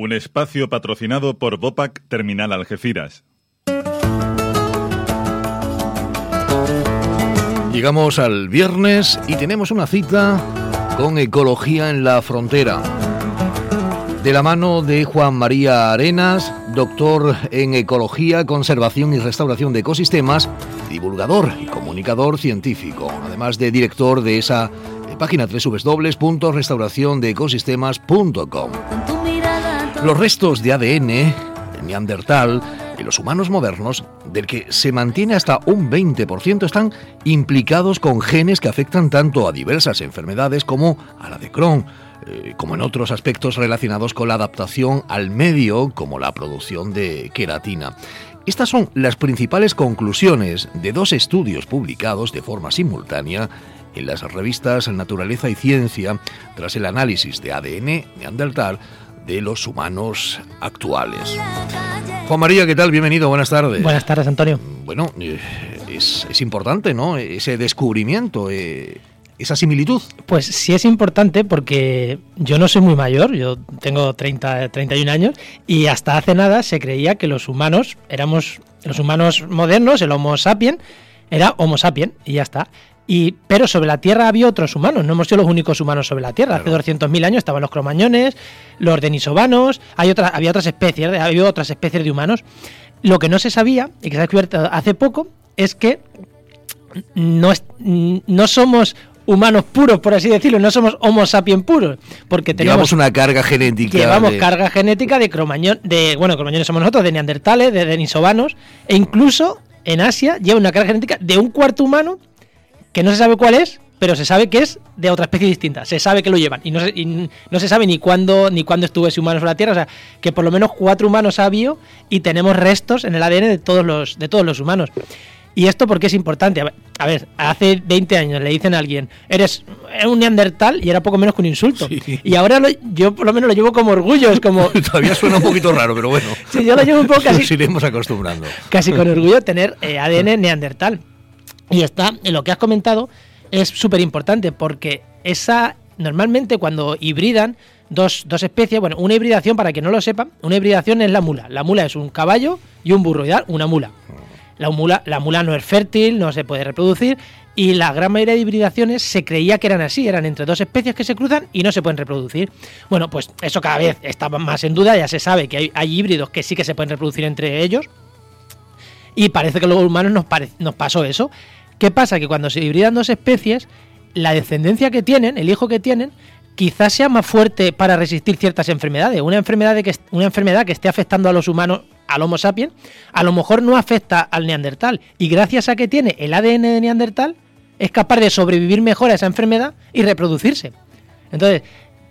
Un espacio patrocinado por Bopac Terminal Algeciras. Llegamos al viernes y tenemos una cita con Ecología en la Frontera. De la mano de Juan María Arenas, doctor en Ecología, Conservación y Restauración de Ecosistemas, divulgador y comunicador científico, además de director de esa página www.restauraciondeecosistemas.com. Los restos de ADN de Neandertal en los humanos modernos, del que se mantiene hasta un 20%, están implicados con genes que afectan tanto a diversas enfermedades como a la de Crohn, eh, como en otros aspectos relacionados con la adaptación al medio, como la producción de queratina. Estas son las principales conclusiones de dos estudios publicados de forma simultánea en las revistas Naturaleza y Ciencia tras el análisis de ADN neandertal de los humanos actuales. Juan María, ¿qué tal? Bienvenido, buenas tardes. Buenas tardes, Antonio. Bueno, eh, es, importante, ¿no? Ese descubrimiento, eh, esa similitud. Pues sí es importante porque yo no soy muy mayor, yo tengo 30, 31 años y hasta hace nada se creía que los humanos éramos, los humanos modernos, el Homo sapiens, era Homo sapiens y ya está. Y, pero sobre la Tierra había otros humanos, no hemos sido los únicos humanos sobre la Tierra. Hace 200.000 años estaban los cromañones, los denisovanos, hay otra, había otras especies, había otras especies de humanos. Lo que no se sabía, y que se ha descubierto hace poco, es que no, no somos humanos puros, por así decirlo, no somos Homo sapiens puros, porque tenemos llevamos una carga genética. Llevamos carga genética de cromañón, de bueno, cromañones somos nosotros, de neandertales, de denisovanos, e incluso en Asia lleva una carga genética de un cuarto humano que no se sabe cuál es, pero se sabe que es de otra especie distinta. Se sabe que lo llevan y no se, no se sabe ni cuándo ni cuándo estuvo ese humano sobre la Tierra. O sea, que por lo menos cuatro humanos ha habido y tenemos restos en el ADN de todos los, de todos los humanos. Y esto porque es importante. A ver, hace 20 años le dicen a alguien, eres un neandertal y era poco menos que un insulto. Y ahora yo por lo menos lo llevo como orgullo. Es como... Todavía suena un poquito raro, pero bueno. sí, yo lo llevo un poco casi... Nos iremos acostumbrando. Casi con orgullo tener eh, ADN neandertal. Y está, en lo que has comentado, es súper importante porque esa, normalmente cuando hibridan dos, dos, especies, bueno, una hibridación, para que no lo sepan, una hibridación es la mula. La mula es un caballo y un burro, ¿ya? Una mula. La mula, la mula no es fértil, no se puede reproducir y la gran mayoría de hibridaciones se creía que eran así, eran entre dos especies que se cruzan y no se pueden reproducir. Bueno, pues eso cada vez está más en duda, ya se sabe que hay, hay híbridos que sí que se pueden reproducir entre ellos y parece que a los humanos nos, pasó eso. ¿Qué pasa? Que cuando se hibridan dos especies, la descendencia que tienen, el hijo que tienen, quizás sea más fuerte para resistir ciertas enfermedades. Una enfermedad, que, una enfermedad que esté afectando a los humanos, al Homo sapiens, a lo mejor no afecta al neandertal. Y gracias a que tiene el ADN de neandertal, es capaz de sobrevivir mejor a esa enfermedad y reproducirse. Entonces,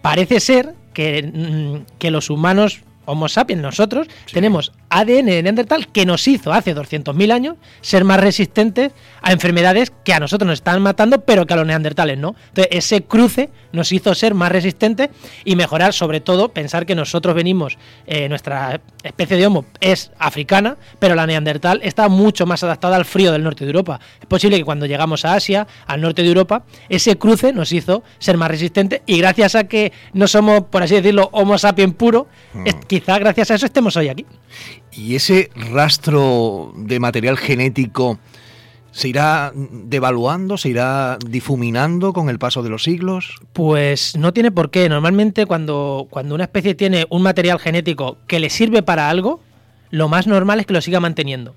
parece ser que, mm, que los humanos Homo sapiens, nosotros, tenemos ADN de Neandertal que nos hizo hace 200.000 años ser más resistentes a enfermedades que a nosotros nos están matando, pero que a los neandertales no. Entonces, ese cruce nos hizo ser más resistentes y mejorar, sobre todo, pensar que nosotros venimos, eh, nuestra especie de Homo es africana, pero la neandertal está mucho más adaptada al frío del norte de Europa. Es posible que cuando llegamos a Asia, al norte de Europa, ese cruce nos hizo ser más resistentes y gracias a que no somos, por así decirlo, Homo sapiens puro, mm quizá gracias a eso estemos hoy aquí. ¿Y ese rastro de material genético se irá devaluando, se irá difuminando con el paso de los siglos? Pues no tiene por qué. Normalmente cuando, cuando una especie tiene un material genético que le sirve para algo, lo más normal es que lo siga manteniendo.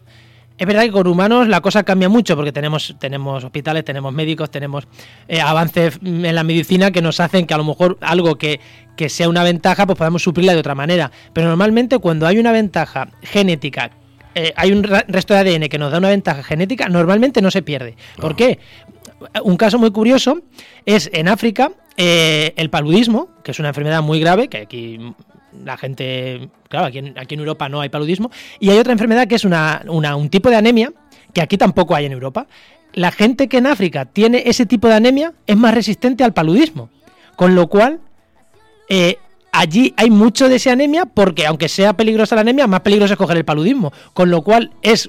Es verdad que con humanos la cosa cambia mucho porque tenemos, tenemos hospitales, tenemos médicos, tenemos eh, avances en la medicina que nos hacen que a lo mejor algo que, sea una ventaja, pues podamos suplirla de otra manera. Pero normalmente cuando hay una ventaja genética, eh, hay un resto de ADN que nos da una ventaja genética, normalmente no se pierde. ¿Por qué? Un caso muy curioso es en África eh, el paludismo, que es una enfermedad muy grave, que aquí la gente, claro, aquí en, Europa no hay paludismo, y hay otra enfermedad que es una, un tipo de anemia que aquí tampoco hay en Europa. La gente que en África tiene ese tipo de anemia es más resistente al paludismo, con lo cual eh, allí hay mucho de esa anemia porque aunque sea peligrosa la anemia, más peligroso es coger el paludismo, con lo cual es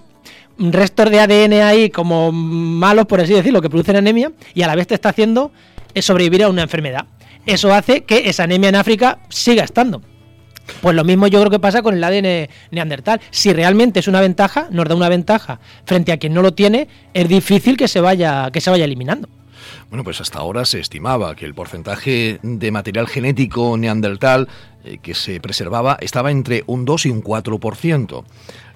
restos de ADN ahí como malos, por así decirlo, que producen anemia y a la vez te está haciendo sobrevivir a una enfermedad. Eso hace que esa anemia en África siga estando. Pues lo mismo yo creo que pasa con el ADN neandertal. Si realmente es una ventaja, nos da una ventaja frente a quien no lo tiene, es difícil que se vaya, que se vaya eliminando. Bueno, pues hasta ahora se estimaba que el porcentaje de material genético neandertal eh, que se preservaba estaba entre un 2 y un 4%.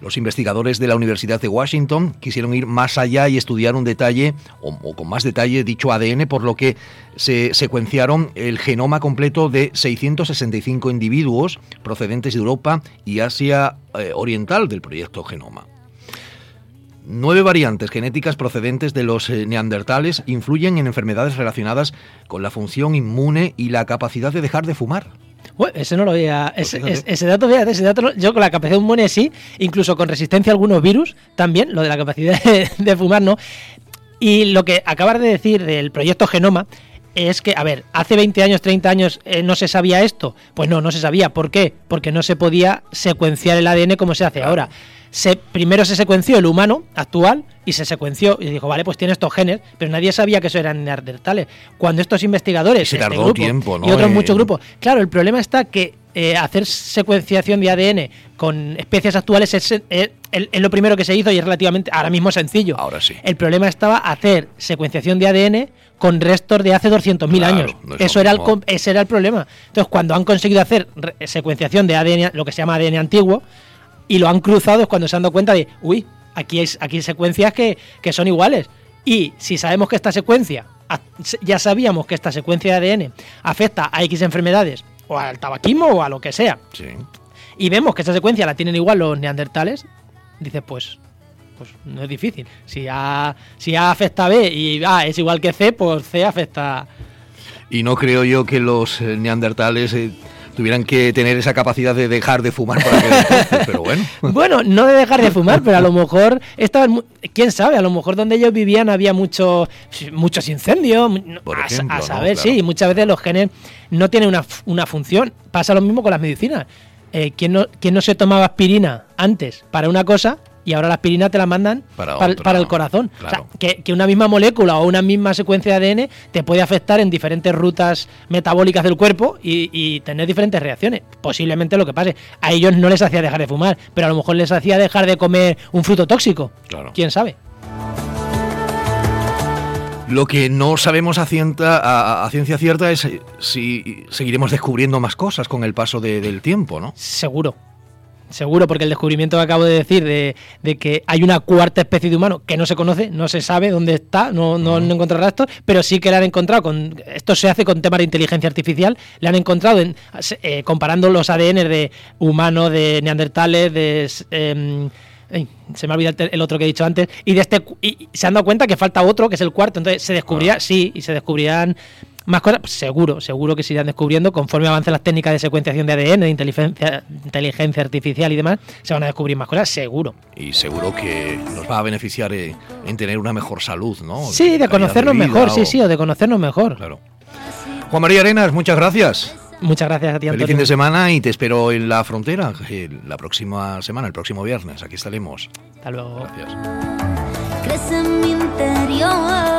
Los investigadores de la Universidad de Washington quisieron ir más allá y estudiar un detalle, o, con más detalle, dicho ADN, por lo que se secuenciaron el genoma completo de 665 individuos procedentes de Europa y Asia eh, Oriental del proyecto Genoma. Nueve variantes genéticas procedentes de los eh, neandertales influyen en enfermedades relacionadas con la función inmune y la capacidad de dejar de fumar. Bueno, ese no lo veía. Pues ese, dato, fíjate, ese dato, yo con la capacidad inmune sí, incluso con resistencia a algunos virus también, lo de la capacidad de, fumar no. Y lo que acabas de decir del proyecto Genoma es que, a ver, hace 20 años, 30 años eh, no se sabía esto. Pues no, no se sabía. ¿Por qué? Porque no se podía secuenciar el ADN como se hace ahora primero se secuenció el humano actual y se secuenció y dijo, vale, pues tiene estos genes, pero nadie sabía que eso eran neandertales. Cuando estos investigadores se este tiempo, y otros muchos grupos, claro, el problema está que eh, hacer secuenciación de ADN con especies actuales es, lo primero que se hizo y es relativamente ahora mismo sencillo. Ahora sí. El problema estaba hacer secuenciación de ADN con restos de hace 200.000 años. Eso era el, ese era el problema. Entonces, cuando han conseguido hacer secuenciación de ADN, lo que se llama ADN antiguo, y lo han cruzado es cuando se han dado cuenta de, uy, aquí hay, aquí secuencias que, son iguales. Y si sabemos que esta secuencia, ya sabíamos que esta secuencia de ADN afecta a X enfermedades, o al tabaquismo o a lo que sea, y vemos que esta secuencia la tienen igual los neandertales, dices, pues, pues no es difícil. Si A, si a afecta a B y A es igual que C, pues C afecta. Y no creo yo que los eh, neandertales eh, tuvieran que tener esa capacidad de dejar de fumar para pero bueno. Bueno, no de dejar de fumar, pero a lo mejor estaban, quién sabe, a lo mejor donde ellos vivían había muchos muchos incendios, a, saber, sí, y muchas veces los genes no tienen una, una función. Pasa lo mismo con las medicinas. Eh, ¿quién, no, ¿Quién no se tomaba aspirina antes para una cosa y ahora la aspirina te la mandan para, el corazón. O sea, que, una misma molécula o una misma secuencia de ADN te puede afectar en diferentes rutas metabólicas del cuerpo y, tener diferentes reacciones. Posiblemente lo que pase. A ellos no les hacía dejar de fumar, pero a lo mejor les hacía dejar de comer un fruto tóxico. Claro. ¿Quién sabe? Lo que no sabemos a, ciencia cierta es si seguiremos descubriendo más cosas con el paso del tiempo, ¿no? Seguro, Seguro, porque el descubrimiento que acabo de decir de, que hay una cuarta especie de humano que no se conoce, no se sabe dónde está, no, no, no encontrará esto, pero sí que le han encontrado, con esto se hace con temas de inteligencia artificial, le han encontrado en, eh, comparando los ADN de humanos, de neandertales, de... Se me ha olvidado el, otro que he dicho antes, y de este y se han dado cuenta que falta otro, que es el cuarto, entonces se descubría, ah. sí, y se descubrían más cosas, seguro, seguro que se irán descubriendo conforme avancen las técnicas de secuenciación de ADN, de inteligencia, inteligencia artificial y demás, se van a descubrir más cosas, seguro. Y seguro que nos va a beneficiar en tener una mejor salud, ¿no? Sí, de conocernos mejor, sí, sí, o de conocernos mejor. Claro. Juan María Arenas, muchas gracias. Muchas gracias a ti, Feliz fin de semana y te espero en la frontera la próxima semana, el próximo viernes. Aquí estaremos. Hasta luego. Gracias. Crece en mi interior